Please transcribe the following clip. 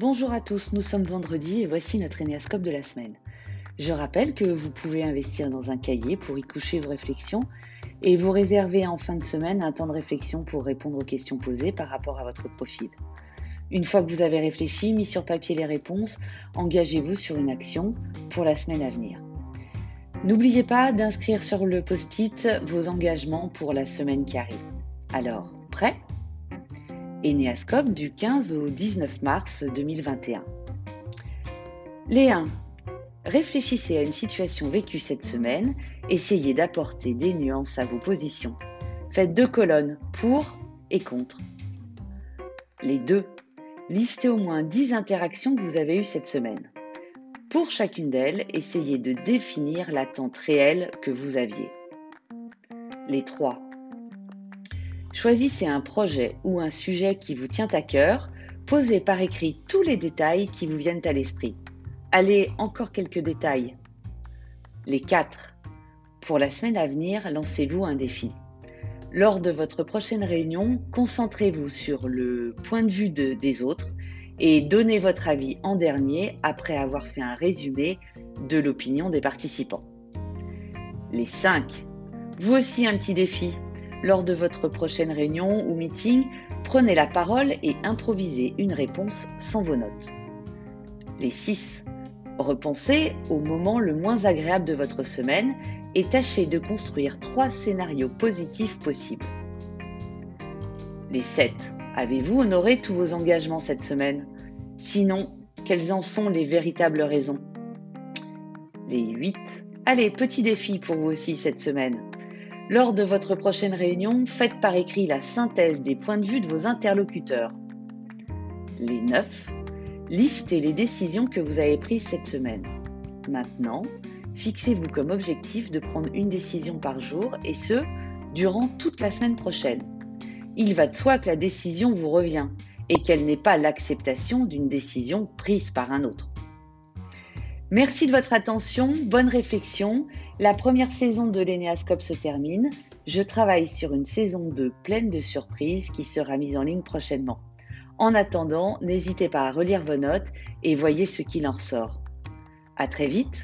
Bonjour à tous, nous sommes vendredi et voici notre énéascope de la semaine. Je rappelle que vous pouvez investir dans un cahier pour y coucher vos réflexions et vous réserver en fin de semaine un temps de réflexion pour répondre aux questions posées par rapport à votre profil. Une fois que vous avez réfléchi, mis sur papier les réponses, engagez-vous sur une action pour la semaine à venir. N'oubliez pas d'inscrire sur le post-it vos engagements pour la semaine qui arrive. Alors, prêt? Énéascope du 15 au 19 mars 2021. Les 1. Réfléchissez à une situation vécue cette semaine, essayez d'apporter des nuances à vos positions. Faites deux colonnes pour et contre. Les 2. Listez au moins 10 interactions que vous avez eues cette semaine. Pour chacune d'elles, essayez de définir l'attente réelle que vous aviez. Les 3. Choisissez un projet ou un sujet qui vous tient à cœur, posez par écrit tous les détails qui vous viennent à l'esprit. Allez, encore quelques détails. Les 4. Pour la semaine à venir, lancez-vous un défi. Lors de votre prochaine réunion, concentrez-vous sur le point de vue des autres et donnez votre avis en dernier après avoir fait un résumé de l'opinion des participants. Les 5. Vous aussi un petit défi. Lors de votre prochaine réunion ou meeting, prenez la parole et improvisez une réponse sans vos notes. Les 6. Repensez au moment le moins agréable de votre semaine et tâchez de construire trois scénarios positifs possibles. Les 7. Avez-vous honoré tous vos engagements cette semaine? Sinon, quelles en sont les véritables raisons? Les 8. Allez, petit défi pour vous aussi cette semaine. Lors de votre prochaine réunion, faites par écrit la synthèse des points de vue de vos interlocuteurs. Les 9. Listez les décisions que vous avez prises cette semaine. Maintenant, fixez-vous comme objectif de prendre une décision par jour et ce, durant toute la semaine prochaine. Il va de soi que la décision vous revient et qu'elle n'est pas l'acceptation d'une décision prise par un autre. Merci de votre attention, bonne réflexion. La première saison de l'Enéascope se termine. Je travaille sur une saison 2 pleine de surprises qui sera mise en ligne prochainement. En attendant, n'hésitez pas à relire vos notes et voyez ce qu'il en ressort. À très vite